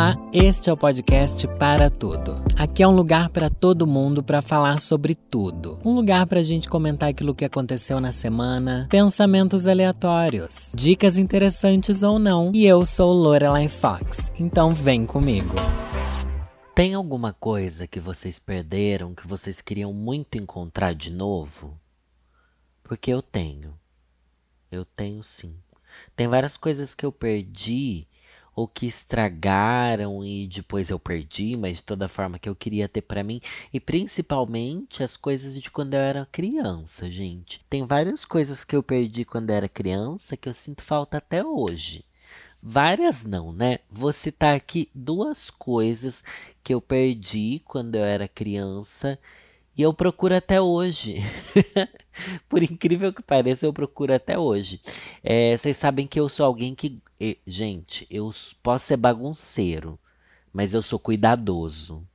Olá, este é o podcast Para Tudo. Aqui é um lugar para todo mundo para falar sobre tudo. Um lugar para a gente comentar aquilo que aconteceu na semana, pensamentos aleatórios, dicas interessantes ou não. E eu sou Lorelai Fox, então vem comigo. Tem alguma coisa que vocês perderam que vocês queriam muito encontrar de novo? Porque eu tenho. Eu tenho sim. Tem várias coisas que eu perdi ou que estragaram e depois eu perdi, mas de toda forma que eu queria ter para mim, e principalmente as coisas de quando eu era criança, gente. Tem várias coisas que eu perdi quando eu era criança que eu sinto falta até hoje. Várias não, né? Vou citar aqui duas coisas que eu perdi quando eu era criança e eu procuro até hoje. Por incrível que pareça, eu procuro até hoje. É, vocês sabem que eu sou alguém que. Gente, eu posso ser bagunceiro, mas eu sou cuidadoso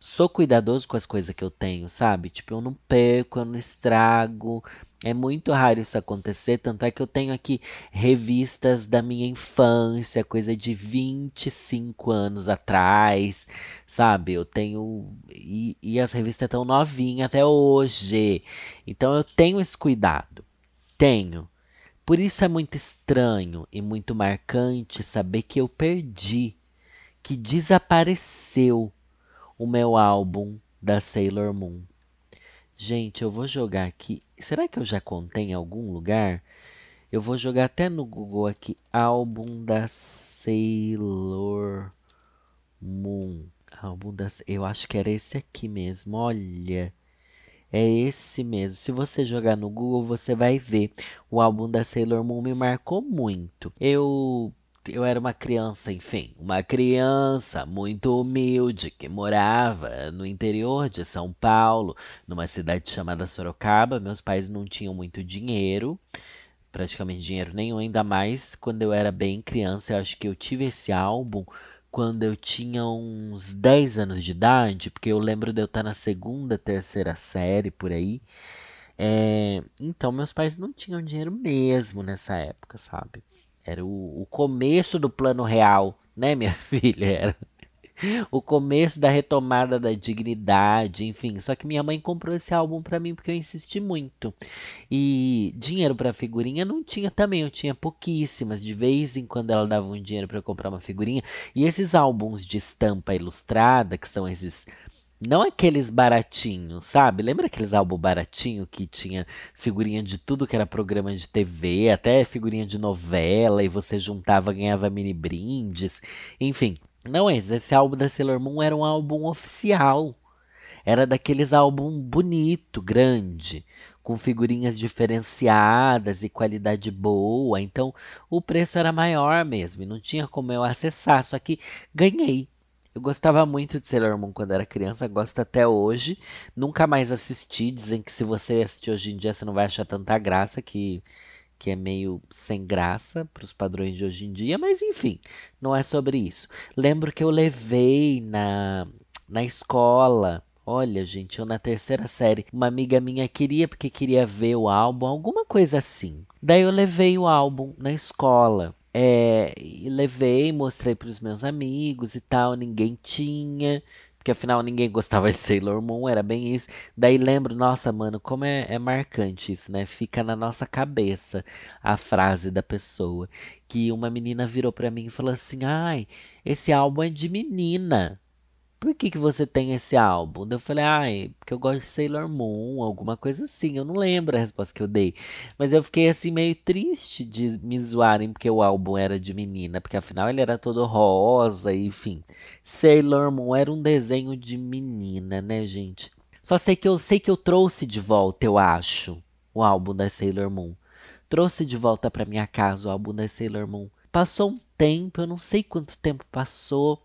sou cuidadoso com as coisas que eu tenho, sabe? Tipo, eu não perco, eu não estrago. É muito raro isso acontecer, tanto é que eu tenho aqui revistas da minha infância, coisa de 25 anos atrás, sabe? Eu tenho. E, e as revistas estão novinhas até hoje. Então eu tenho esse cuidado. Tenho. Por isso é muito estranho e muito marcante saber que eu perdi, que desapareceu o meu álbum da Sailor Moon. Gente, eu vou jogar aqui. Será que eu já contei em algum lugar? Eu vou jogar até no Google aqui álbum da Sailor Moon. Álbum da Eu acho que era esse aqui mesmo. Olha. É esse mesmo. Se você jogar no Google, você vai ver. O álbum da Sailor Moon me marcou muito. Eu eu era uma criança, enfim, uma criança muito humilde que morava no interior de São Paulo, numa cidade chamada Sorocaba. Meus pais não tinham muito dinheiro, praticamente dinheiro nenhum, ainda mais quando eu era bem criança. Eu acho que eu tive esse álbum quando eu tinha uns 10 anos de idade, porque eu lembro de eu estar na segunda, terceira série por aí. É, então, meus pais não tinham dinheiro mesmo nessa época, sabe? Era o, o começo do plano real, né, minha filha? Era o começo da retomada da dignidade, enfim. Só que minha mãe comprou esse álbum para mim porque eu insisti muito. E dinheiro para figurinha não tinha também, eu tinha pouquíssimas. De vez em quando ela dava um dinheiro para comprar uma figurinha. E esses álbuns de estampa ilustrada, que são esses não aqueles baratinhos, sabe? Lembra aqueles álbuns baratinhos que tinha figurinha de tudo que era programa de TV, até figurinha de novela, e você juntava, ganhava mini brindes, enfim. Não, esse, esse álbum da Sailor Moon era um álbum oficial. Era daqueles álbum bonito, grande, com figurinhas diferenciadas e qualidade boa. Então, o preço era maior mesmo, e não tinha como eu acessar, só que ganhei. Eu gostava muito de Sailor Moon quando era criança, gosto até hoje. Nunca mais assisti. Dizem que se você assistir hoje em dia, você não vai achar tanta graça, que, que é meio sem graça para os padrões de hoje em dia. Mas enfim, não é sobre isso. Lembro que eu levei na, na escola. Olha, gente, eu na terceira série, uma amiga minha queria porque queria ver o álbum, alguma coisa assim. Daí eu levei o álbum na escola. É, e levei, mostrei para os meus amigos e tal, ninguém tinha, porque afinal ninguém gostava de Sailor Moon, era bem isso. Daí lembro, nossa, mano, como é, é marcante isso, né? Fica na nossa cabeça a frase da pessoa. Que uma menina virou para mim e falou assim: ai, esse álbum é de menina por que, que você tem esse álbum? Eu falei, ai, porque eu gosto de Sailor Moon, alguma coisa assim. Eu não lembro a resposta que eu dei. Mas eu fiquei assim meio triste de me zoarem porque o álbum era de menina, porque afinal ele era todo rosa, enfim. Sailor Moon era um desenho de menina, né, gente? Só sei que eu sei que eu trouxe de volta, eu acho, o álbum da Sailor Moon. Trouxe de volta para minha casa o álbum da Sailor Moon. Passou um tempo, eu não sei quanto tempo passou.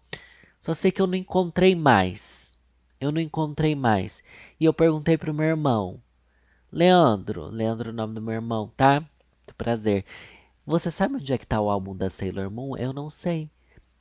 Só sei que eu não encontrei mais. Eu não encontrei mais. E eu perguntei pro meu irmão. Leandro, Leandro é o nome do meu irmão, tá? Muito prazer. Você sabe onde é que tá o álbum da Sailor Moon? Eu não sei.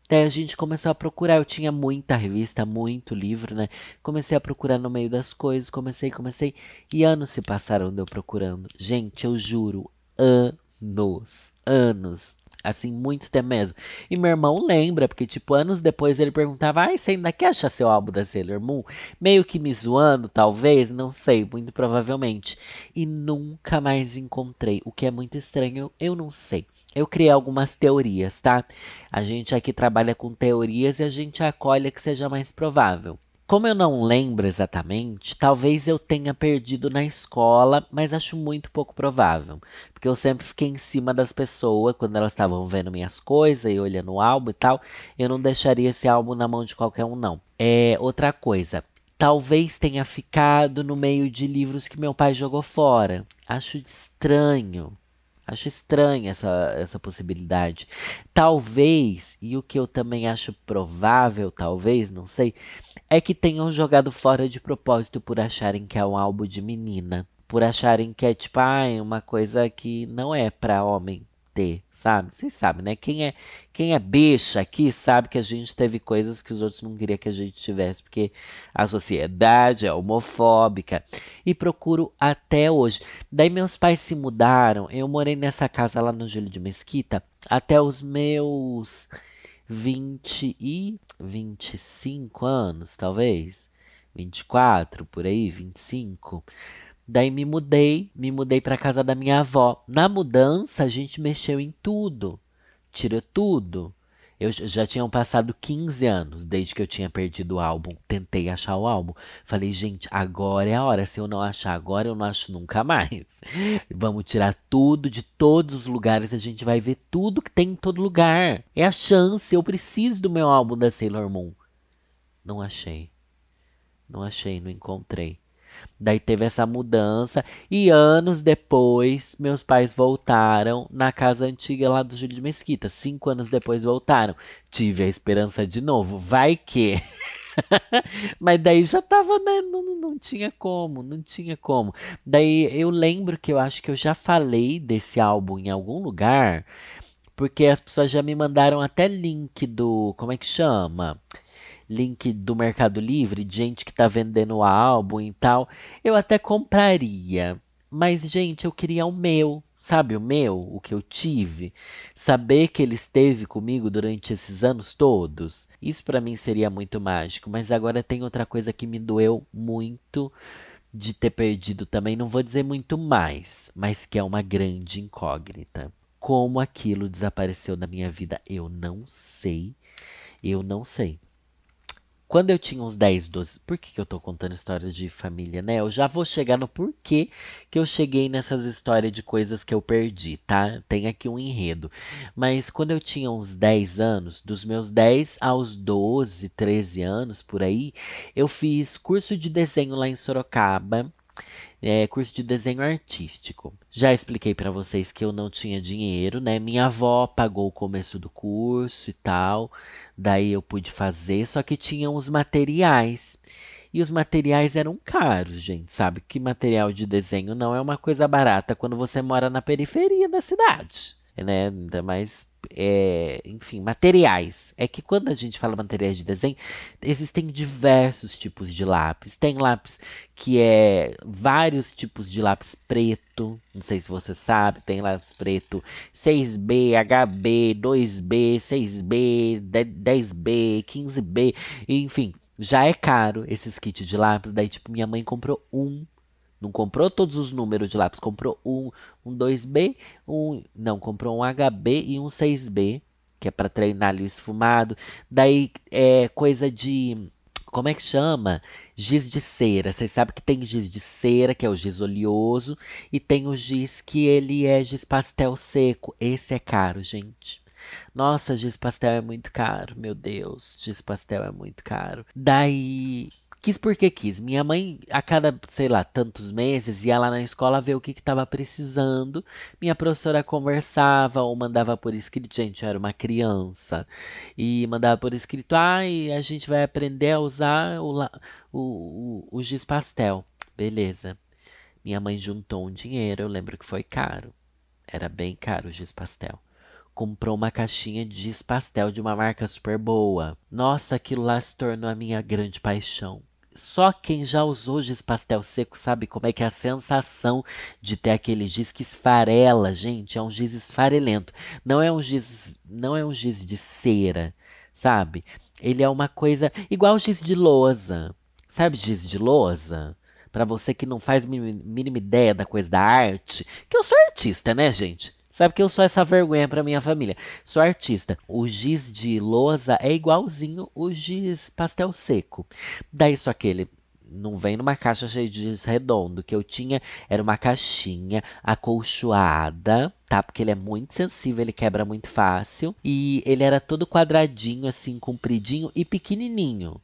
Daí a gente começou a procurar. Eu tinha muita revista, muito livro, né? Comecei a procurar no meio das coisas. Comecei, comecei. E anos se passaram de eu procurando. Gente, eu juro, anos, anos. Assim, muito tempo mesmo. E meu irmão lembra, porque, tipo, anos depois ele perguntava: Ai, você ainda quer achar seu álbum da Sailor Moon? Meio que me zoando, talvez, não sei, muito provavelmente. E nunca mais encontrei. O que é muito estranho, eu não sei. Eu criei algumas teorias, tá? A gente aqui trabalha com teorias e a gente acolhe que seja mais provável. Como eu não lembro exatamente, talvez eu tenha perdido na escola, mas acho muito pouco provável. Porque eu sempre fiquei em cima das pessoas quando elas estavam vendo minhas coisas e olhando o álbum e tal. Eu não deixaria esse álbum na mão de qualquer um, não. É outra coisa. Talvez tenha ficado no meio de livros que meu pai jogou fora. Acho estranho. Acho estranha essa, essa possibilidade. Talvez, e o que eu também acho provável, talvez, não sei, é que tenham jogado fora de propósito por acharem que é um álbum de menina. Por acharem que é tipo, ah, uma coisa que não é para homem ter, sabe? Vocês sabem, né? Quem é, quem é bicha aqui sabe que a gente teve coisas que os outros não queriam que a gente tivesse, porque a sociedade é homofóbica. E procuro até hoje. Daí meus pais se mudaram, eu morei nessa casa lá no Júlio de Mesquita até os meus 20 e 25 anos, talvez. 24, por aí, 25. Daí me mudei, me mudei para casa da minha avó. Na mudança, a gente mexeu em tudo. Tirou tudo. Eu já tinham passado 15 anos desde que eu tinha perdido o álbum. Tentei achar o álbum. Falei, gente, agora é a hora. Se eu não achar agora, eu não acho nunca mais. Vamos tirar tudo de todos os lugares. A gente vai ver tudo que tem em todo lugar. É a chance. Eu preciso do meu álbum da Sailor Moon. Não achei. Não achei, não encontrei. Daí teve essa mudança e anos depois meus pais voltaram na casa antiga lá do Júlio de Mesquita. Cinco anos depois voltaram. Tive a esperança de novo. Vai que. Mas daí já tava, né? Não, não tinha como, não tinha como. Daí eu lembro que eu acho que eu já falei desse álbum em algum lugar, porque as pessoas já me mandaram até link do. Como é que chama? Link do Mercado Livre, de gente que tá vendendo álbum e tal, eu até compraria. Mas, gente, eu queria o meu, sabe o meu, o que eu tive, saber que ele esteve comigo durante esses anos todos, isso para mim seria muito mágico. Mas agora tem outra coisa que me doeu muito de ter perdido também, não vou dizer muito mais, mas que é uma grande incógnita. Como aquilo desapareceu da minha vida, eu não sei. Eu não sei. Quando eu tinha uns 10, 12. Por que, que eu tô contando histórias de família, né? Eu já vou chegar no porquê que eu cheguei nessas histórias de coisas que eu perdi, tá? Tem aqui um enredo. Mas quando eu tinha uns 10 anos, dos meus 10 aos 12, 13 anos por aí, eu fiz curso de desenho lá em Sorocaba é, curso de desenho artístico. Já expliquei para vocês que eu não tinha dinheiro, né? Minha avó pagou o começo do curso e tal, daí eu pude fazer, só que tinha os materiais. E os materiais eram caros, gente, sabe? Que material de desenho não é uma coisa barata quando você mora na periferia da cidade, né? Ainda mais é, enfim, materiais. É que quando a gente fala materiais de desenho, existem diversos tipos de lápis. Tem lápis que é vários tipos de lápis preto. Não sei se você sabe, tem lápis preto 6B, HB, 2B, 6B, 10B, 15B, enfim. Já é caro esses kits de lápis. Daí, tipo, minha mãe comprou um não comprou todos os números de lápis, comprou um, um 2B, um, não, comprou um HB e um 6B, que é para treinar ali o esfumado. Daí é coisa de como é que chama? Giz de cera. Vocês sabem que tem giz de cera, que é o giz oleoso, e tem o giz que ele é giz pastel seco. Esse é caro, gente. Nossa, giz pastel é muito caro, meu Deus. Giz pastel é muito caro. Daí Quis porque quis. Minha mãe, a cada, sei lá, tantos meses, ia lá na escola ver o que estava precisando. Minha professora conversava ou mandava por escrito. Gente, eu era uma criança. E mandava por escrito: ah, a gente vai aprender a usar o, o, o, o giz pastel. Beleza. Minha mãe juntou um dinheiro, eu lembro que foi caro. Era bem caro o giz pastel comprou uma caixinha de giz pastel de uma marca super boa. Nossa, aquilo lá se tornou a minha grande paixão. Só quem já usou giz pastel seco sabe como é que é a sensação de ter aquele giz que esfarela, gente. É um giz esfarelento. Não é um giz, não é um giz de cera, sabe? Ele é uma coisa igual giz de lousa. Sabe giz de lousa? Para você que não faz mínima ideia da coisa da arte, que eu sou artista, né, gente? Sabe que eu sou essa vergonha para minha família. Sou artista. O giz de lousa é igualzinho o giz pastel seco. Daí só que ele não vem numa caixa cheia de giz redondo. que eu tinha era uma caixinha acolchoada, tá? Porque ele é muito sensível, ele quebra muito fácil. E ele era todo quadradinho, assim, compridinho e pequenininho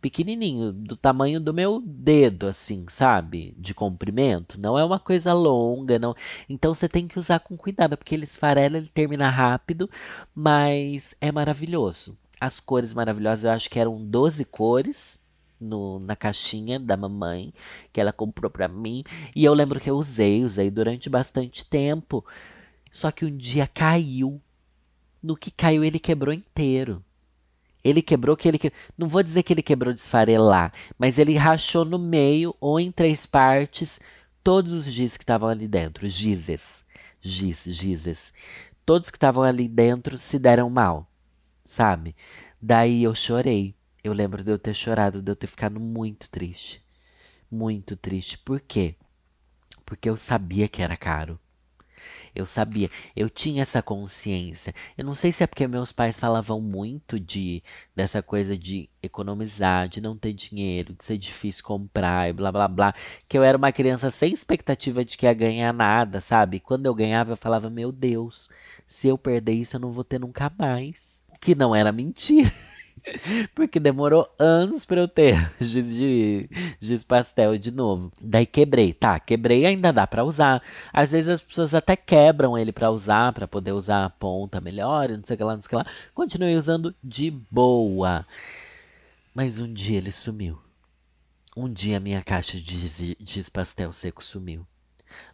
pequenininho, do tamanho do meu dedo, assim, sabe? De comprimento. Não é uma coisa longa, não. Então você tem que usar com cuidado, porque ele esfarela, ele termina rápido, mas é maravilhoso. As cores maravilhosas, eu acho que eram 12 cores. No, na caixinha da mamãe que ela comprou para mim e eu lembro que eu usei, usei durante bastante tempo. Só que um dia caiu. No que caiu, ele quebrou inteiro. Ele quebrou que ele que... não vou dizer que ele quebrou de esfarelar, mas ele rachou no meio ou em três partes todos os giz que estavam ali dentro, gizes, giz, gizes. Todos que estavam ali dentro se deram mal, sabe? Daí eu chorei. Eu lembro de eu ter chorado, de eu ter ficado muito triste. Muito triste. Por quê? Porque eu sabia que era caro. Eu sabia, eu tinha essa consciência. Eu não sei se é porque meus pais falavam muito de dessa coisa de economizar, de não ter dinheiro, de ser difícil comprar e blá blá blá, que eu era uma criança sem expectativa de que ia ganhar nada, sabe? Quando eu ganhava, eu falava: "Meu Deus, se eu perder isso, eu não vou ter nunca mais". O que não era mentira. Porque demorou anos para eu ter giz, de, giz pastel de novo. Daí quebrei. Tá, quebrei ainda dá para usar. Às vezes as pessoas até quebram ele para usar, para poder usar a ponta melhor, não sei o que lá, não sei o que lá. Continuei usando de boa. Mas um dia ele sumiu. Um dia minha caixa de giz, giz pastel seco sumiu.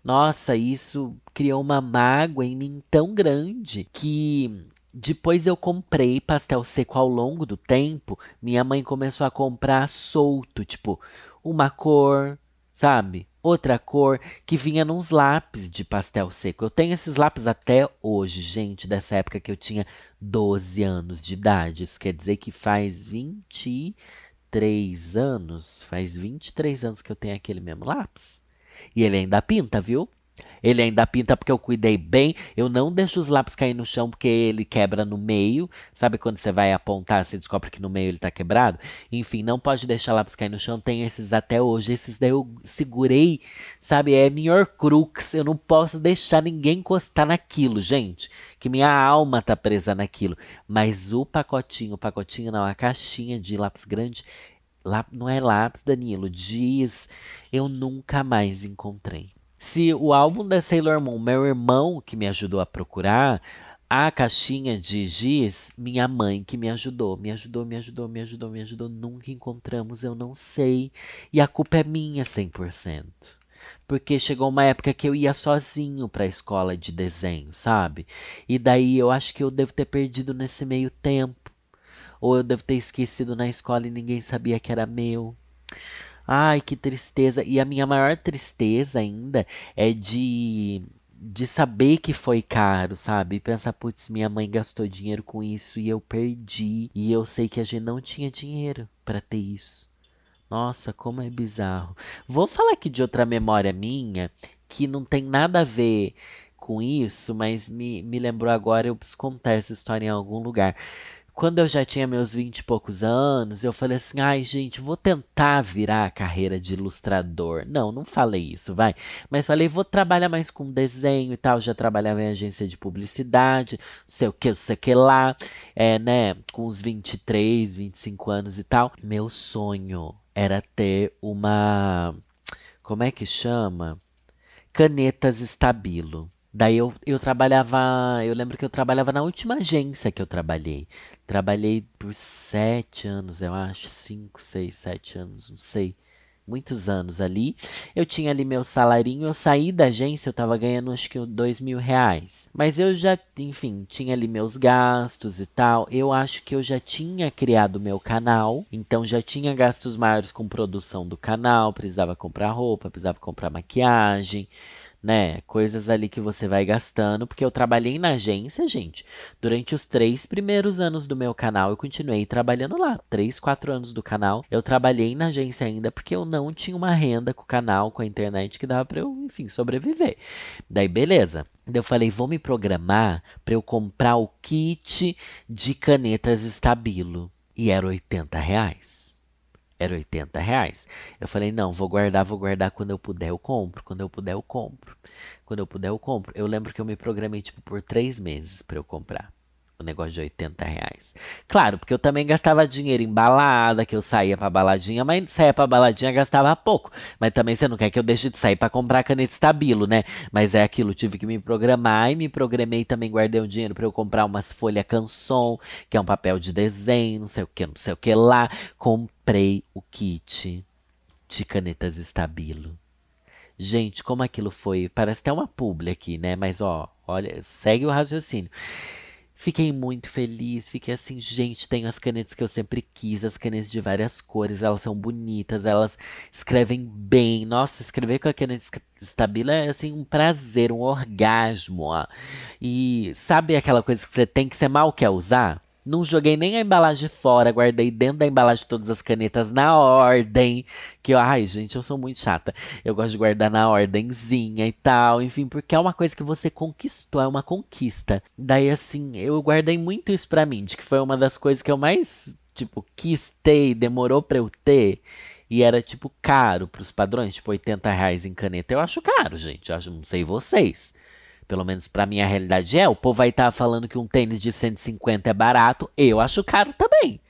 Nossa, isso criou uma mágoa em mim tão grande que depois eu comprei pastel seco ao longo do tempo. Minha mãe começou a comprar solto, tipo, uma cor, sabe? Outra cor que vinha nos lápis de pastel seco. Eu tenho esses lápis até hoje, gente, dessa época que eu tinha 12 anos de idade. Isso quer dizer que faz 23 anos, faz 23 anos que eu tenho aquele mesmo lápis. E ele ainda pinta, viu? Ele ainda pinta porque eu cuidei bem. Eu não deixo os lápis cair no chão porque ele quebra no meio. Sabe quando você vai apontar, você descobre que no meio ele tá quebrado? Enfim, não pode deixar lápis cair no chão. Tem esses até hoje. Esses daí eu segurei, sabe? É melhor crux. Eu não posso deixar ninguém encostar naquilo, gente. Que minha alma tá presa naquilo. Mas o pacotinho, o pacotinho não, a caixinha de lápis grande. Lá, não é lápis, Danilo. Diz, eu nunca mais encontrei. Se o álbum da Sailor Moon, meu irmão que me ajudou a procurar, a caixinha de giz, minha mãe que me ajudou, me ajudou, me ajudou, me ajudou, me ajudou, nunca encontramos, eu não sei. E a culpa é minha 100%. Porque chegou uma época que eu ia sozinho para a escola de desenho, sabe? E daí eu acho que eu devo ter perdido nesse meio tempo. Ou eu devo ter esquecido na escola e ninguém sabia que era meu. Ai, que tristeza. E a minha maior tristeza ainda é de de saber que foi caro, sabe? Pensar, putz, minha mãe gastou dinheiro com isso e eu perdi. E eu sei que a gente não tinha dinheiro para ter isso. Nossa, como é bizarro. Vou falar aqui de outra memória minha que não tem nada a ver com isso, mas me, me lembrou agora. Eu preciso contar essa história em algum lugar. Quando eu já tinha meus vinte e poucos anos, eu falei assim: ai, gente, vou tentar virar a carreira de ilustrador. Não, não falei isso, vai. Mas falei: vou trabalhar mais com desenho e tal. Já trabalhava em agência de publicidade, sei o que, sei o que lá, é, né, com uns 23, 25 anos e tal. Meu sonho era ter uma. Como é que chama? Canetas estabilo. Daí eu, eu trabalhava, eu lembro que eu trabalhava na última agência que eu trabalhei. Trabalhei por sete anos, eu acho, cinco, seis, sete anos, não sei. muitos anos ali. Eu tinha ali meu salarinho, eu saí da agência, eu tava ganhando acho que dois mil reais. Mas eu já, enfim, tinha ali meus gastos e tal. Eu acho que eu já tinha criado meu canal, então já tinha gastos maiores com produção do canal, precisava comprar roupa, precisava comprar maquiagem né? Coisas ali que você vai gastando, porque eu trabalhei na agência, gente. Durante os três primeiros anos do meu canal, eu continuei trabalhando lá. Três, quatro anos do canal, eu trabalhei na agência ainda, porque eu não tinha uma renda com o canal, com a internet, que dava para eu, enfim, sobreviver. Daí, beleza. Daí eu falei, vou me programar para eu comprar o kit de canetas Estabilo. E era 80 reais era 80 reais. Eu falei, não, vou guardar, vou guardar quando eu puder, eu compro. Quando eu puder, eu compro. Quando eu puder, eu compro. Eu lembro que eu me programei, tipo, por três meses para eu comprar o negócio de 80 reais. Claro, porque eu também gastava dinheiro em balada, que eu saía pra baladinha, mas saía pra baladinha gastava pouco. Mas também você não quer que eu deixe de sair para comprar caneta estabilo, né? Mas é aquilo, tive que me programar e me programei também, guardei um dinheiro para eu comprar umas folhas canson, que é um papel de desenho, não sei o que, não sei o que lá. Comprei o kit de canetas estabilo. Gente, como aquilo foi? Parece até uma publi aqui, né? Mas ó, olha, segue o raciocínio. Fiquei muito feliz, fiquei assim, gente, tenho as canetas que eu sempre quis, as canetas de várias cores, elas são bonitas, elas escrevem bem. Nossa, escrever com a caneta estabila é assim um prazer, um orgasmo. Ó. E sabe aquela coisa que você tem que você mal quer usar? Não joguei nem a embalagem fora, guardei dentro da embalagem todas as canetas na ordem. Que ai, gente, eu sou muito chata. Eu gosto de guardar na ordemzinha e tal, enfim, porque é uma coisa que você conquistou, é uma conquista. Daí, assim, eu guardei muito isso pra mim, de que foi uma das coisas que eu mais, tipo, quis ter, demorou pra eu ter. E era, tipo, caro pros padrões, tipo, 80 reais em caneta. Eu acho caro, gente. Eu acho, não sei vocês pelo menos para mim a realidade é, o povo vai estar tá falando que um tênis de 150 é barato, eu acho caro também.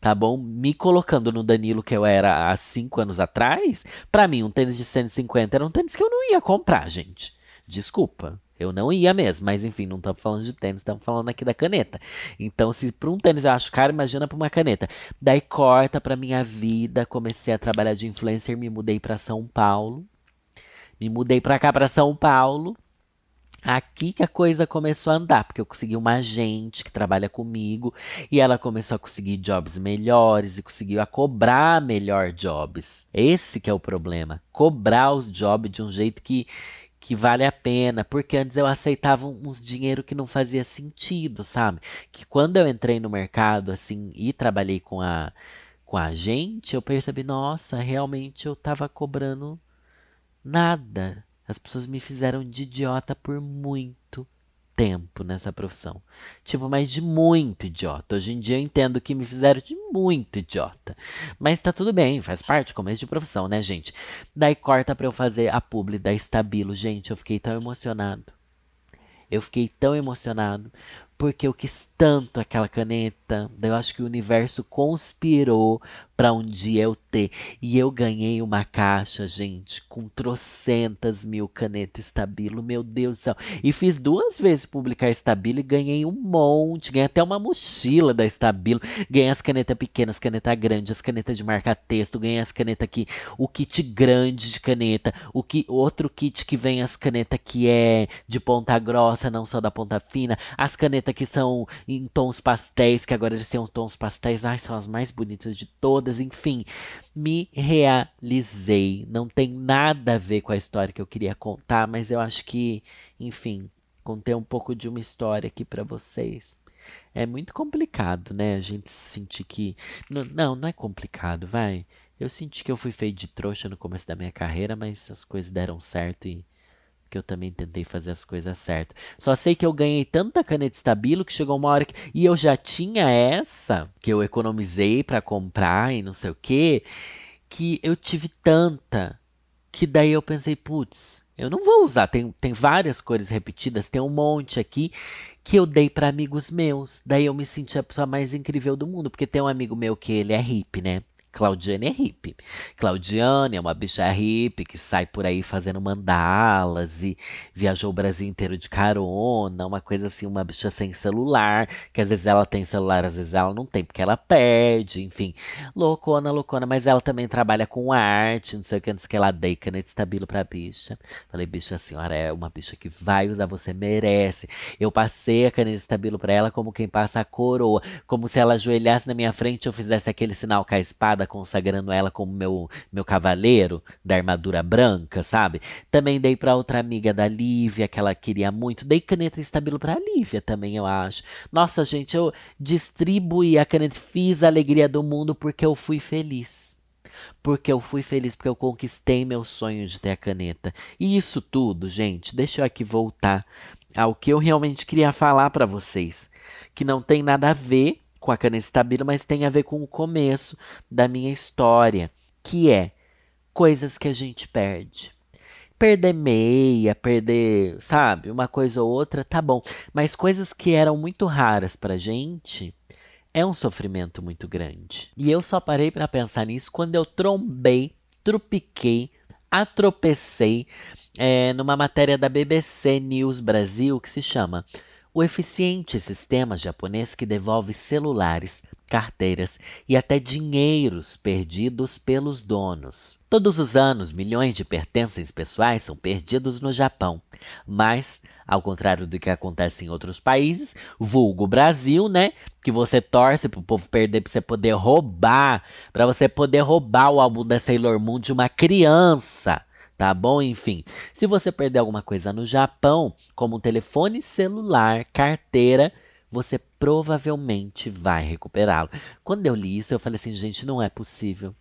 Tá bom? Me colocando no Danilo que eu era há 5 anos atrás, para mim um tênis de 150 era um tênis que eu não ia comprar, gente. Desculpa. Eu não ia mesmo, mas enfim, não estamos falando de tênis, estamos falando aqui da caneta. Então, se para um tênis eu acho caro, imagina para uma caneta. Daí corta para minha vida, comecei a trabalhar de influencer, me mudei para São Paulo. Me mudei para cá para São Paulo. Aqui que a coisa começou a andar, porque eu consegui uma agente que trabalha comigo e ela começou a conseguir jobs melhores e conseguiu a cobrar melhor jobs. Esse que é o problema, cobrar os jobs de um jeito que que vale a pena, porque antes eu aceitava uns dinheiro que não fazia sentido, sabe? Que quando eu entrei no mercado assim e trabalhei com a com a gente, eu percebi, nossa, realmente eu tava cobrando nada as pessoas me fizeram de idiota por muito tempo nessa profissão. Tipo, mas de muito idiota. Hoje em dia eu entendo que me fizeram de muito idiota. Mas tá tudo bem, faz parte, começo de profissão, né, gente? Daí corta pra eu fazer a publi da Estabilo. Gente, eu fiquei tão emocionado. Eu fiquei tão emocionado porque eu quis tanto aquela caneta. Eu acho que o universo conspirou para um dia eu ter. E eu ganhei uma caixa, gente, com trocentas mil canetas Estabilo, meu Deus do céu. E fiz duas vezes publicar Estabilo e ganhei um monte. Ganhei até uma mochila da Estabilo. Ganhei as canetas pequenas, caneta grande, as canetas de marca texto. Ganhei as canetas aqui, o kit grande de caneta. O que, outro kit que vem as canetas que é de ponta grossa, não só da ponta fina. As canetas que são em tons pastéis, que agora eles têm uns tons pastéis. Ai, são as mais bonitas de todas enfim, me realizei. Não tem nada a ver com a história que eu queria contar, mas eu acho que, enfim, contei um pouco de uma história aqui para vocês. É muito complicado, né? A gente sentir que. Não, não é complicado, vai. Eu senti que eu fui feito de trouxa no começo da minha carreira, mas as coisas deram certo e que eu também tentei fazer as coisas certas. Só sei que eu ganhei tanta caneta estabilo que chegou uma hora que. E eu já tinha essa, que eu economizei para comprar e não sei o que, que eu tive tanta. Que daí eu pensei, putz, eu não vou usar. Tem, tem várias cores repetidas, tem um monte aqui que eu dei para amigos meus. Daí eu me senti a pessoa mais incrível do mundo, porque tem um amigo meu que ele é hippie, né? Claudiane é hippie. Claudiane é uma bicha hippie que sai por aí fazendo mandalas e viajou o Brasil inteiro de carona, uma coisa assim, uma bicha sem celular, que às vezes ela tem celular, às vezes ela não tem porque ela perde, enfim. Loucona, loucona, mas ela também trabalha com arte, não sei o que, antes que ela dei caneta estabilo pra bicha. Falei, bicha, a senhora é uma bicha que vai usar, você merece. Eu passei a caneta estabilo pra ela como quem passa a coroa, como se ela ajoelhasse na minha frente e eu fizesse aquele sinal com a espada consagrando ela como meu, meu cavaleiro da armadura branca, sabe? Também dei para outra amiga da Lívia, que ela queria muito. Dei caneta estabilo pra Lívia também, eu acho. Nossa, gente, eu distribuí a caneta, fiz a alegria do mundo porque eu fui feliz. Porque eu fui feliz, porque eu conquistei meu sonho de ter a caneta. E isso tudo, gente, deixa eu aqui voltar ao que eu realmente queria falar para vocês. Que não tem nada a ver com a cana estabilo, mas tem a ver com o começo da minha história, que é coisas que a gente perde. Perder meia, perder, sabe, uma coisa ou outra, tá bom. Mas coisas que eram muito raras pra gente, é um sofrimento muito grande. E eu só parei para pensar nisso quando eu trombei, trupiquei, atropecei é, numa matéria da BBC News Brasil que se chama o eficiente sistema japonês que devolve celulares, carteiras e até dinheiros perdidos pelos donos. Todos os anos, milhões de pertences pessoais são perdidos no Japão, mas ao contrário do que acontece em outros países, vulgo Brasil, né? Que você torce pro povo perder pra você poder roubar, para você poder roubar o álbum da Sailor Moon de uma criança tá bom? Enfim, se você perder alguma coisa no Japão, como um telefone celular, carteira, você provavelmente vai recuperá-lo. Quando eu li isso, eu falei assim, gente, não é possível.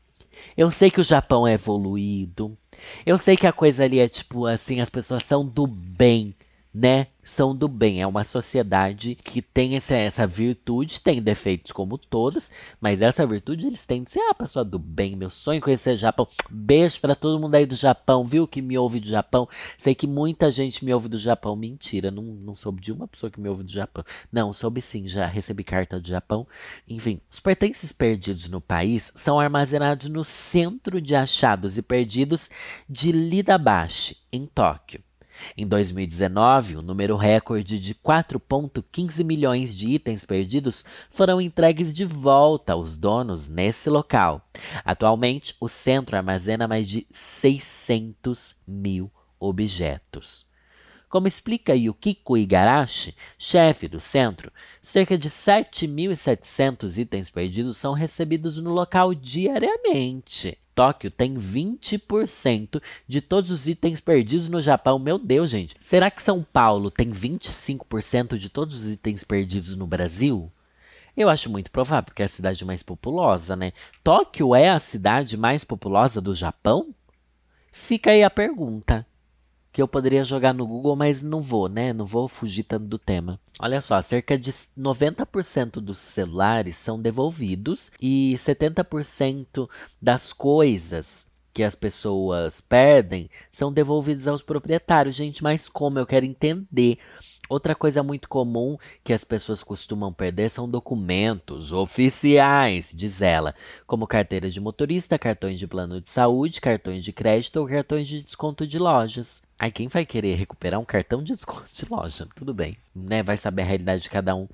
Eu sei que o Japão é evoluído. Eu sei que a coisa ali é tipo assim, as pessoas são do bem né, são do bem. É uma sociedade que tem essa, essa virtude, tem defeitos como todas, mas essa virtude eles têm de ser a pessoa do bem. Meu sonho é conhecer Japão. Beijo para todo mundo aí do Japão, viu? Que me ouve do Japão. Sei que muita gente me ouve do Japão. Mentira, não, não soube de uma pessoa que me ouve do Japão. Não, soube sim, já recebi carta do Japão. Enfim, os pertences perdidos no país são armazenados no centro de achados e perdidos de Lidabashi, em Tóquio. Em 2019, o número recorde de 4,15 milhões de itens perdidos foram entregues de volta aos donos nesse local. Atualmente, o centro armazena mais de 600 mil objetos. Como explica Yukiko Igarashi, chefe do centro, cerca de 7.700 itens perdidos são recebidos no local diariamente. Tóquio tem 20% de todos os itens perdidos no Japão. Meu Deus, gente. Será que São Paulo tem 25% de todos os itens perdidos no Brasil? Eu acho muito provável, porque é a cidade mais populosa, né? Tóquio é a cidade mais populosa do Japão? Fica aí a pergunta que eu poderia jogar no Google, mas não vou, né? Não vou fugir tanto do tema. Olha só, cerca de 90% dos celulares são devolvidos e 70% das coisas que as pessoas perdem são devolvidas aos proprietários. Gente, mas como? Eu quero entender Outra coisa muito comum que as pessoas costumam perder são documentos oficiais, diz ela, como carteiras de motorista, cartões de plano de saúde, cartões de crédito ou cartões de desconto de lojas. Aí quem vai querer recuperar um cartão de desconto de loja? Tudo bem, né? Vai saber a realidade de cada um.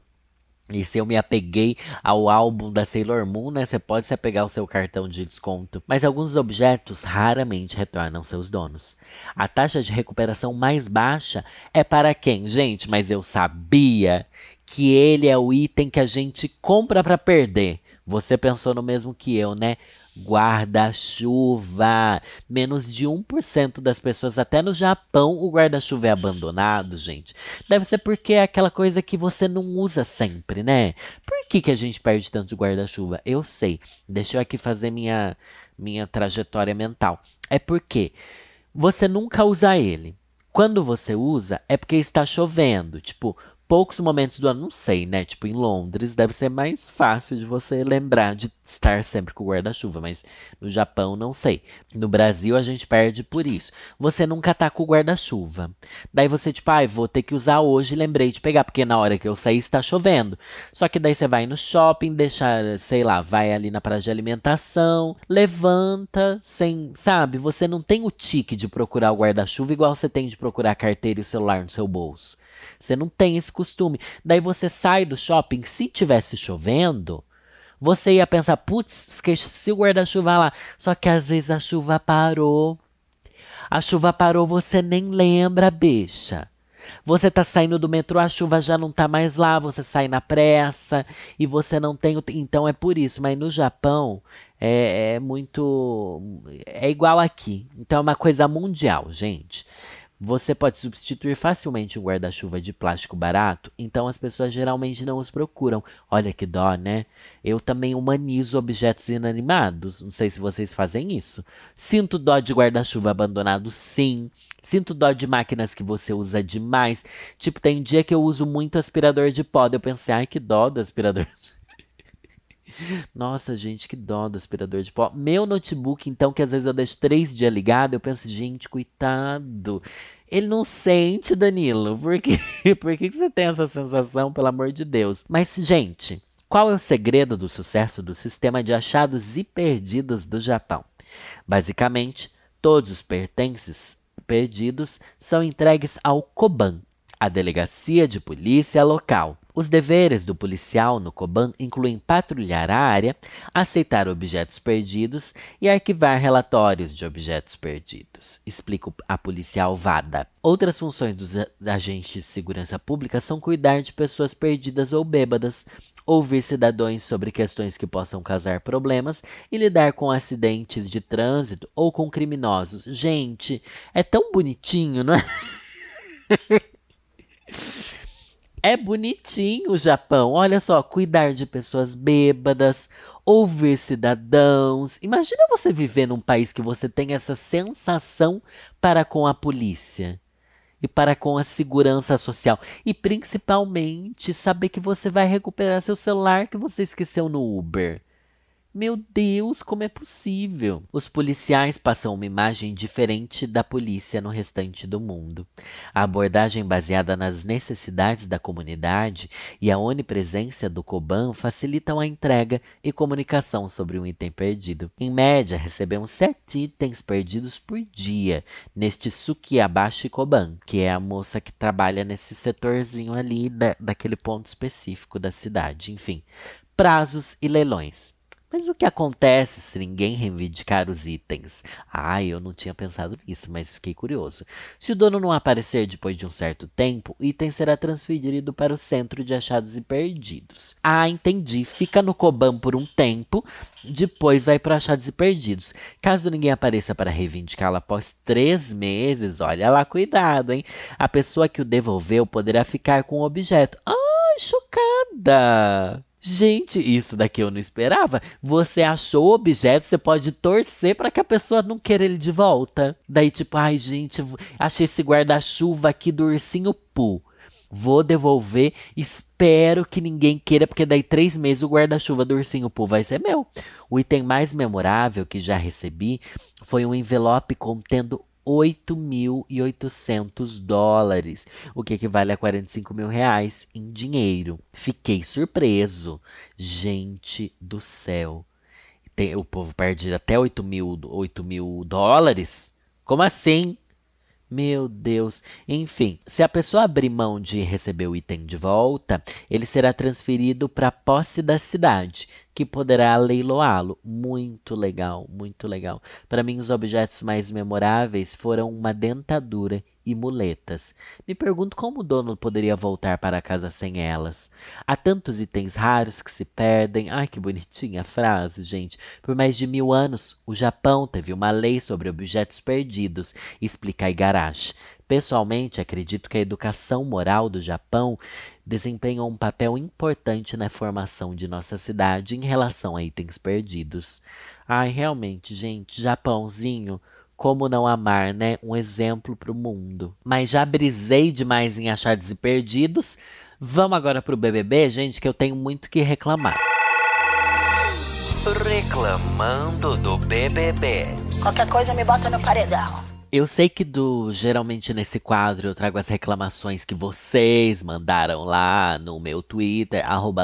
E se eu me apeguei ao álbum da Sailor Moon, né? Você pode se apegar ao seu cartão de desconto. Mas alguns objetos raramente retornam seus donos. A taxa de recuperação mais baixa é para quem? Gente, mas eu sabia que ele é o item que a gente compra para perder. Você pensou no mesmo que eu, né? Guarda-chuva. Menos de 1% das pessoas, até no Japão, o guarda-chuva é abandonado, gente. Deve ser porque é aquela coisa que você não usa sempre, né? Por que, que a gente perde tanto guarda-chuva? Eu sei. Deixa eu aqui fazer minha, minha trajetória mental. É porque você nunca usa ele. Quando você usa, é porque está chovendo. Tipo, poucos momentos do ano, não sei, né? Tipo, em Londres deve ser mais fácil de você lembrar de estar sempre com o guarda-chuva, mas no Japão não sei. No Brasil a gente perde por isso. Você nunca tá com o guarda-chuva. Daí você, tipo, ai, ah, vou ter que usar hoje, lembrei de pegar, porque na hora que eu saí está chovendo. Só que daí você vai no shopping, deixa, sei lá, vai ali na praia de alimentação, levanta, sem, sabe? Você não tem o tique de procurar o guarda-chuva igual você tem de procurar a carteira e o celular no seu bolso. Você não tem esse costume. Daí você sai do shopping, se tivesse chovendo, você ia pensar, putz, esqueci o guarda-chuva lá. Só que às vezes a chuva parou. A chuva parou, você nem lembra, bicha. Você tá saindo do metrô, a chuva já não tá mais lá, você sai na pressa e você não tem. Então é por isso. Mas no Japão é, é muito. É igual aqui. Então é uma coisa mundial, gente. Você pode substituir facilmente um guarda-chuva de plástico barato, então as pessoas geralmente não os procuram. Olha que dó, né? Eu também humanizo objetos inanimados. Não sei se vocês fazem isso. Sinto dó de guarda-chuva abandonado, sim. Sinto dó de máquinas que você usa demais. Tipo, tem dia que eu uso muito aspirador de pó. Eu pensei, ai, que dó do aspirador. Nossa, gente, que dó do aspirador de pó. Meu notebook, então, que às vezes eu deixo três dias ligado, eu penso, gente, coitado. Ele não sente, Danilo. Por, quê? Por que você tem essa sensação, pelo amor de Deus? Mas, gente, qual é o segredo do sucesso do sistema de achados e perdidos do Japão? Basicamente, todos os pertences perdidos são entregues ao Koban, a delegacia de polícia local. Os deveres do policial no Coban incluem patrulhar a área, aceitar objetos perdidos e arquivar relatórios de objetos perdidos, explica a policial Vada. Outras funções dos agentes de segurança pública são cuidar de pessoas perdidas ou bêbadas, ouvir cidadãos sobre questões que possam causar problemas e lidar com acidentes de trânsito ou com criminosos. Gente, é tão bonitinho, não é? É bonitinho o Japão. Olha só, cuidar de pessoas bêbadas, ouvir cidadãos. Imagina você viver num país que você tem essa sensação para com a polícia e para com a segurança social. E principalmente saber que você vai recuperar seu celular que você esqueceu no Uber. Meu Deus, como é possível? Os policiais passam uma imagem diferente da polícia no restante do mundo. A abordagem baseada nas necessidades da comunidade e a onipresença do Koban facilitam a entrega e comunicação sobre um item perdido. Em média, recebemos sete itens perdidos por dia neste Sukiabashi Koban, que é a moça que trabalha nesse setorzinho ali da, daquele ponto específico da cidade. Enfim, prazos e leilões. Mas o que acontece se ninguém reivindicar os itens? Ah, eu não tinha pensado nisso, mas fiquei curioso. Se o dono não aparecer depois de um certo tempo, o item será transferido para o centro de achados e perdidos. Ah, entendi. Fica no Koban por um tempo, depois vai para achados e perdidos. Caso ninguém apareça para reivindicá-lo após três meses, olha lá, cuidado, hein? A pessoa que o devolveu poderá ficar com o objeto. Ai, chocada! Gente, isso daqui eu não esperava. Você achou o objeto, você pode torcer para que a pessoa não queira ele de volta. Daí, tipo, ai, gente, achei esse guarda-chuva aqui do ursinho Poo. Vou devolver, espero que ninguém queira, porque daí três meses o guarda-chuva do ursinho Poo vai ser meu. O item mais memorável que já recebi foi um envelope contendo 8.800 dólares, o que equivale a 45 mil reais em dinheiro. Fiquei surpreso. Gente do céu. Tem, o povo perde até 8 mil, 8 mil dólares? Como assim? Meu Deus. Enfim, se a pessoa abrir mão de receber o item de volta, ele será transferido para a posse da cidade, que poderá leiloá-lo. Muito legal, muito legal. Para mim, os objetos mais memoráveis foram uma dentadura e muletas. Me pergunto como o dono poderia voltar para casa sem elas. Há tantos itens raros que se perdem. Ai, que bonitinha a frase, gente. Por mais de mil anos, o Japão teve uma lei sobre objetos perdidos, explica Igarashi. Pessoalmente, acredito que a educação moral do Japão desempenha um papel importante na formação de nossa cidade em relação a itens perdidos. Ai, realmente, gente, Japãozinho como não amar, né? Um exemplo para o mundo. Mas já brisei demais em achados e perdidos. Vamos agora pro BBB, gente, que eu tenho muito que reclamar. Reclamando do BBB. Qualquer coisa me bota no paredão. Eu sei que do geralmente nesse quadro eu trago as reclamações que vocês mandaram lá no meu Twitter, arroba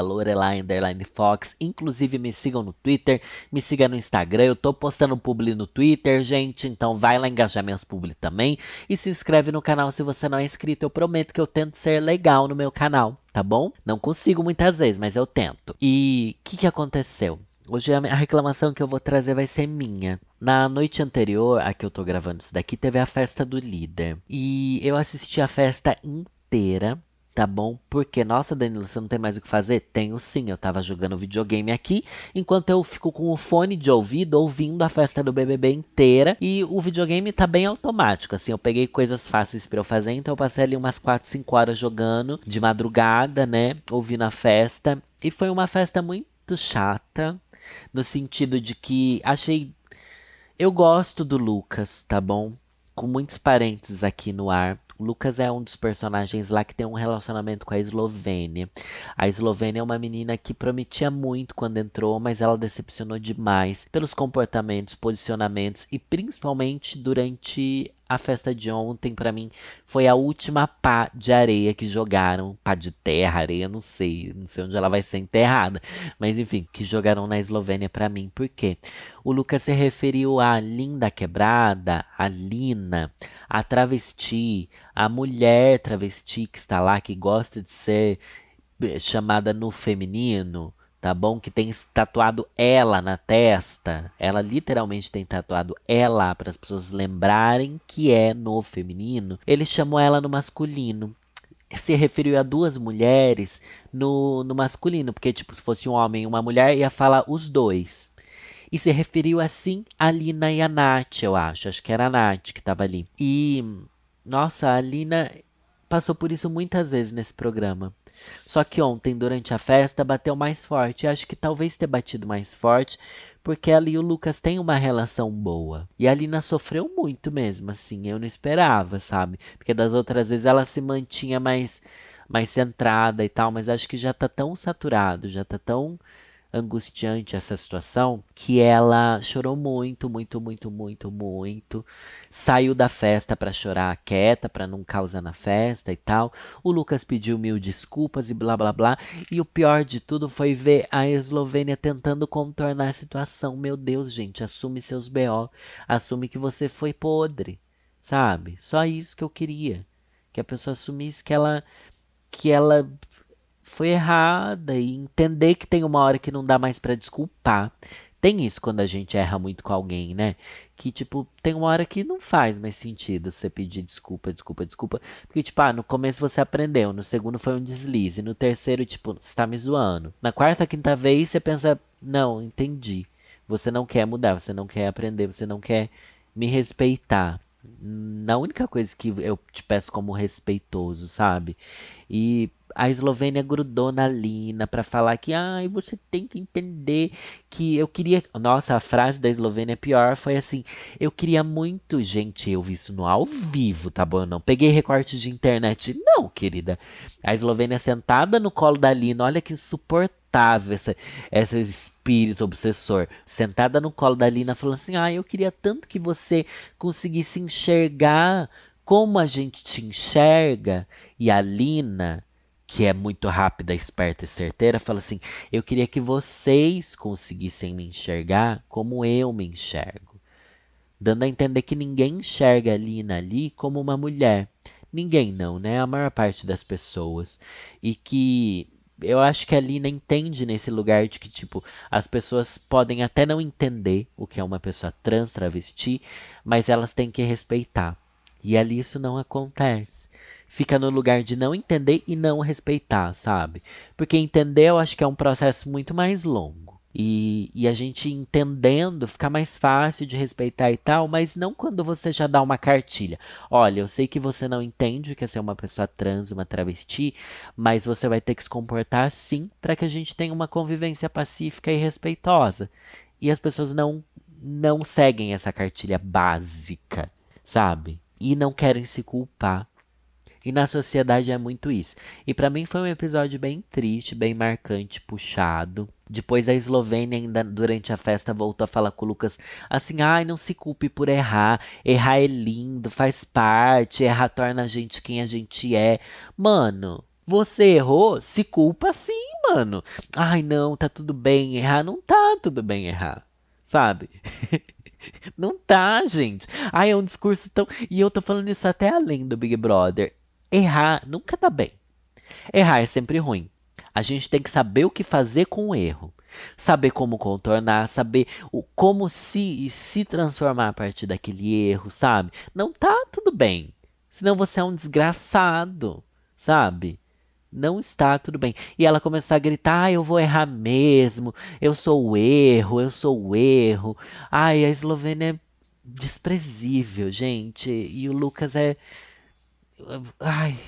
Fox. Inclusive me sigam no Twitter, me sigam no Instagram. Eu tô postando publi no Twitter, gente. Então vai lá engajar minhas publi também. E se inscreve no canal se você não é inscrito. Eu prometo que eu tento ser legal no meu canal, tá bom? Não consigo muitas vezes, mas eu tento. E o que, que aconteceu? Hoje a reclamação que eu vou trazer vai ser minha. Na noite anterior a que eu tô gravando isso daqui, teve a festa do líder. E eu assisti a festa inteira, tá bom? Porque, nossa, Danilo, você não tem mais o que fazer? Tenho sim, eu tava jogando videogame aqui, enquanto eu fico com o fone de ouvido ouvindo a festa do BBB inteira. E o videogame tá bem automático, assim, eu peguei coisas fáceis para eu fazer, então eu passei ali umas 4, 5 horas jogando de madrugada, né? Ouvindo a festa. E foi uma festa muito chata, no sentido de que achei. Eu gosto do Lucas, tá bom? Com muitos parênteses aqui no ar. O Lucas é um dos personagens lá que tem um relacionamento com a Eslovênia. A Eslovênia é uma menina que prometia muito quando entrou, mas ela decepcionou demais pelos comportamentos, posicionamentos e principalmente durante a festa de ontem, para mim, foi a última pá de areia que jogaram. Pá de terra, areia, não sei. Não sei onde ela vai ser enterrada. Mas enfim, que jogaram na Eslovênia para mim. Por quê? O Lucas se referiu à linda quebrada, a Lina, a travesti, a mulher travesti que está lá, que gosta de ser eh, chamada no feminino tá bom? Que tem tatuado ela na testa. Ela literalmente tem tatuado ela para as pessoas lembrarem que é no feminino. Ele chamou ela no masculino. Se referiu a duas mulheres no, no masculino, porque, tipo, se fosse um homem e uma mulher, ia falar os dois. E se referiu assim a Lina e a Nath, eu acho. Acho que era a Nath que estava ali. E, nossa, a Lina passou por isso muitas vezes nesse programa. Só que ontem, durante a festa, bateu mais forte. Acho que talvez ter batido mais forte, porque ela e o Lucas têm uma relação boa. E a Lina sofreu muito mesmo, assim. Eu não esperava, sabe? Porque das outras vezes ela se mantinha mais, mais centrada e tal, mas acho que já tá tão saturado, já tá tão angustiante essa situação que ela chorou muito, muito, muito, muito, muito. Saiu da festa para chorar quieta, para não causar na festa e tal. O Lucas pediu mil desculpas e blá blá blá. E o pior de tudo foi ver a Eslovênia tentando contornar a situação. Meu Deus, gente, assume seus BO. Assume que você foi podre, sabe? Só isso que eu queria. Que a pessoa assumisse que ela que ela foi errada e entender que tem uma hora que não dá mais para desculpar. Tem isso quando a gente erra muito com alguém, né? Que, tipo, tem uma hora que não faz mais sentido você pedir desculpa, desculpa, desculpa. Porque, tipo, ah, no começo você aprendeu, no segundo foi um deslize, no terceiro, tipo, você tá me zoando. Na quarta, quinta vez, você pensa, não, entendi. Você não quer mudar, você não quer aprender, você não quer me respeitar. Na única coisa que eu te peço como respeitoso, sabe? E a Eslovênia grudou na Lina para falar que ai, você tem que entender que eu queria. Nossa, a frase da Eslovênia pior foi assim: eu queria muito, gente, eu vi isso no ao vivo, tá bom? Eu não peguei recorte de internet, não, querida. A Eslovênia sentada no colo da Lina, olha que insuportável essa, esse espírito obsessor. Sentada no colo da Lina, falando assim: ah, eu queria tanto que você conseguisse enxergar como a gente te enxerga. E a Lina que é muito rápida, esperta e certeira, fala assim: Eu queria que vocês conseguissem me enxergar como eu me enxergo. Dando a entender que ninguém enxerga a Lina ali como uma mulher. Ninguém não, né? A maior parte das pessoas. E que eu acho que a Lina entende nesse lugar de que, tipo, as pessoas podem até não entender o que é uma pessoa trans, travesti, mas elas têm que respeitar. E ali isso não acontece fica no lugar de não entender e não respeitar, sabe? Porque entender eu acho que é um processo muito mais longo. E, e, a gente entendendo fica mais fácil de respeitar e tal, mas não quando você já dá uma cartilha. Olha, eu sei que você não entende o que é ser uma pessoa trans, uma travesti, mas você vai ter que se comportar assim para que a gente tenha uma convivência pacífica e respeitosa. E as pessoas não não seguem essa cartilha básica, sabe? E não querem se culpar E na sociedade é muito isso. E para mim foi um episódio bem triste, bem marcante, puxado. Depois a Eslovênia, ainda durante a festa, voltou a falar com o Lucas assim: ai, não se culpe por errar. Errar é lindo, faz parte. Errar torna a gente quem a gente é. Mano, você errou, se culpa sim, mano. Ai, não, tá tudo bem errar. Não tá tudo bem errar, sabe? não tá, gente. Ai, é um discurso tão. E eu tô falando isso até além do Big Brother. Errar nunca tá bem. Errar é sempre ruim. A gente tem que saber o que fazer com o erro. Saber como contornar, saber o, como se se transformar a partir daquele erro, sabe? Não tá tudo bem. Senão você é um desgraçado, sabe? Não está tudo bem. E ela começou a gritar: ah, eu vou errar mesmo, eu sou o erro, eu sou o erro. Ai, a Eslovênia é desprezível, gente. E o Lucas é. Ai,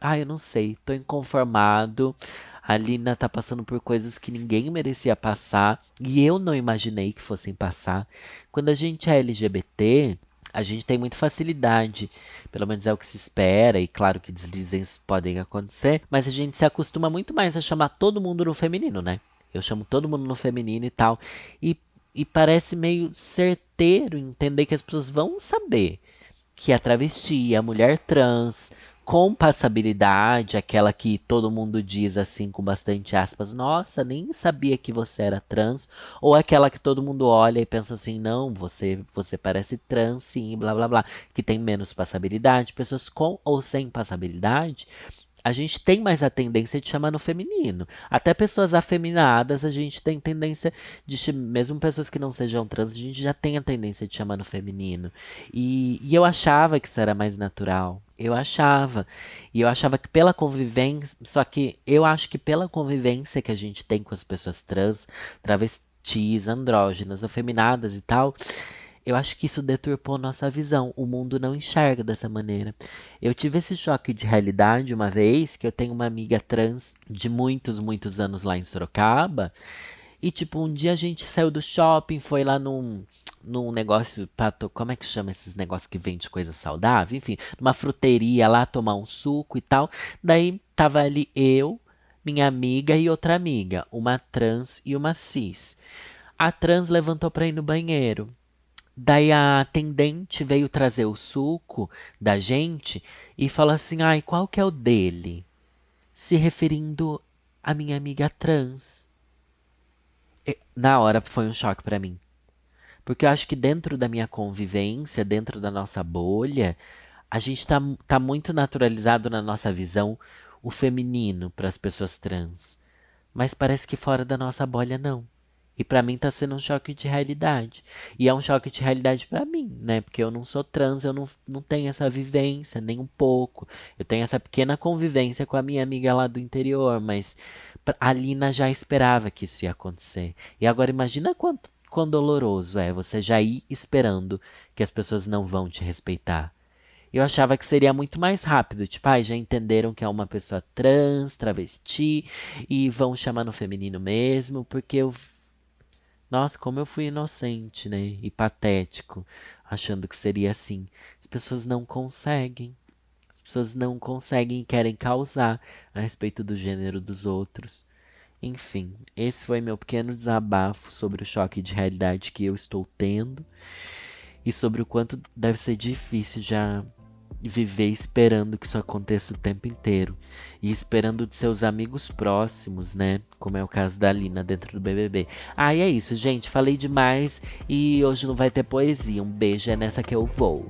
ai, eu não sei, tô inconformado. A Lina tá passando por coisas que ninguém merecia passar e eu não imaginei que fossem passar. Quando a gente é LGBT, a gente tem muita facilidade, pelo menos é o que se espera, e claro que deslizes podem acontecer, mas a gente se acostuma muito mais a chamar todo mundo no feminino, né? Eu chamo todo mundo no feminino e tal. E, e parece meio certeiro entender que as pessoas vão saber que a travesti, a mulher trans, com passabilidade, aquela que todo mundo diz assim com bastante aspas, nossa, nem sabia que você era trans, ou aquela que todo mundo olha e pensa assim, não, você você parece trans, sim, blá blá blá, que tem menos passabilidade, pessoas com ou sem passabilidade, a gente tem mais a tendência de chamar no feminino. Até pessoas afeminadas, a gente tem tendência de mesmo pessoas que não sejam trans, a gente já tem a tendência de chamar no feminino. E, e eu achava que isso era mais natural. Eu achava. E eu achava que pela convivência. Só que eu acho que pela convivência que a gente tem com as pessoas trans, travestis, andrógenas, afeminadas e tal, eu acho que isso deturpou nossa visão. O mundo não enxerga dessa maneira. Eu tive esse choque de realidade uma vez que eu tenho uma amiga trans de muitos, muitos anos lá em Sorocaba. E, tipo, um dia a gente saiu do shopping, foi lá num, num negócio, pra como é que chama esses negócios que vende coisa saudável? Enfim, numa fruteria lá tomar um suco e tal. Daí tava ali eu, minha amiga e outra amiga, uma trans e uma cis. A trans levantou pra ir no banheiro. Daí a atendente veio trazer o suco da gente e falou assim: ai, qual que é o dele? Se referindo à minha amiga trans. E, na hora foi um choque para mim. Porque eu acho que dentro da minha convivência, dentro da nossa bolha, a gente tá, tá muito naturalizado na nossa visão o feminino para as pessoas trans. Mas parece que fora da nossa bolha não. E para mim tá sendo um choque de realidade. E é um choque de realidade para mim, né? Porque eu não sou trans, eu não, não tenho essa vivência, nem um pouco. Eu tenho essa pequena convivência com a minha amiga lá do interior, mas a Lina já esperava que isso ia acontecer. E agora imagina quanto quão doloroso é você já ir esperando que as pessoas não vão te respeitar. Eu achava que seria muito mais rápido, tipo, ah, já entenderam que é uma pessoa trans, travesti, e vão chamar no feminino mesmo, porque eu nossa, como eu fui inocente, né? E patético, achando que seria assim. As pessoas não conseguem. As pessoas não conseguem e querem causar a respeito do gênero dos outros. Enfim, esse foi meu pequeno desabafo sobre o choque de realidade que eu estou tendo e sobre o quanto deve ser difícil já viver esperando que isso aconteça o tempo inteiro e esperando de seus amigos próximos, né? Como é o caso da Lina dentro do BBB. Ah, e é isso, gente. Falei demais e hoje não vai ter poesia. Um beijo, é nessa que eu vou.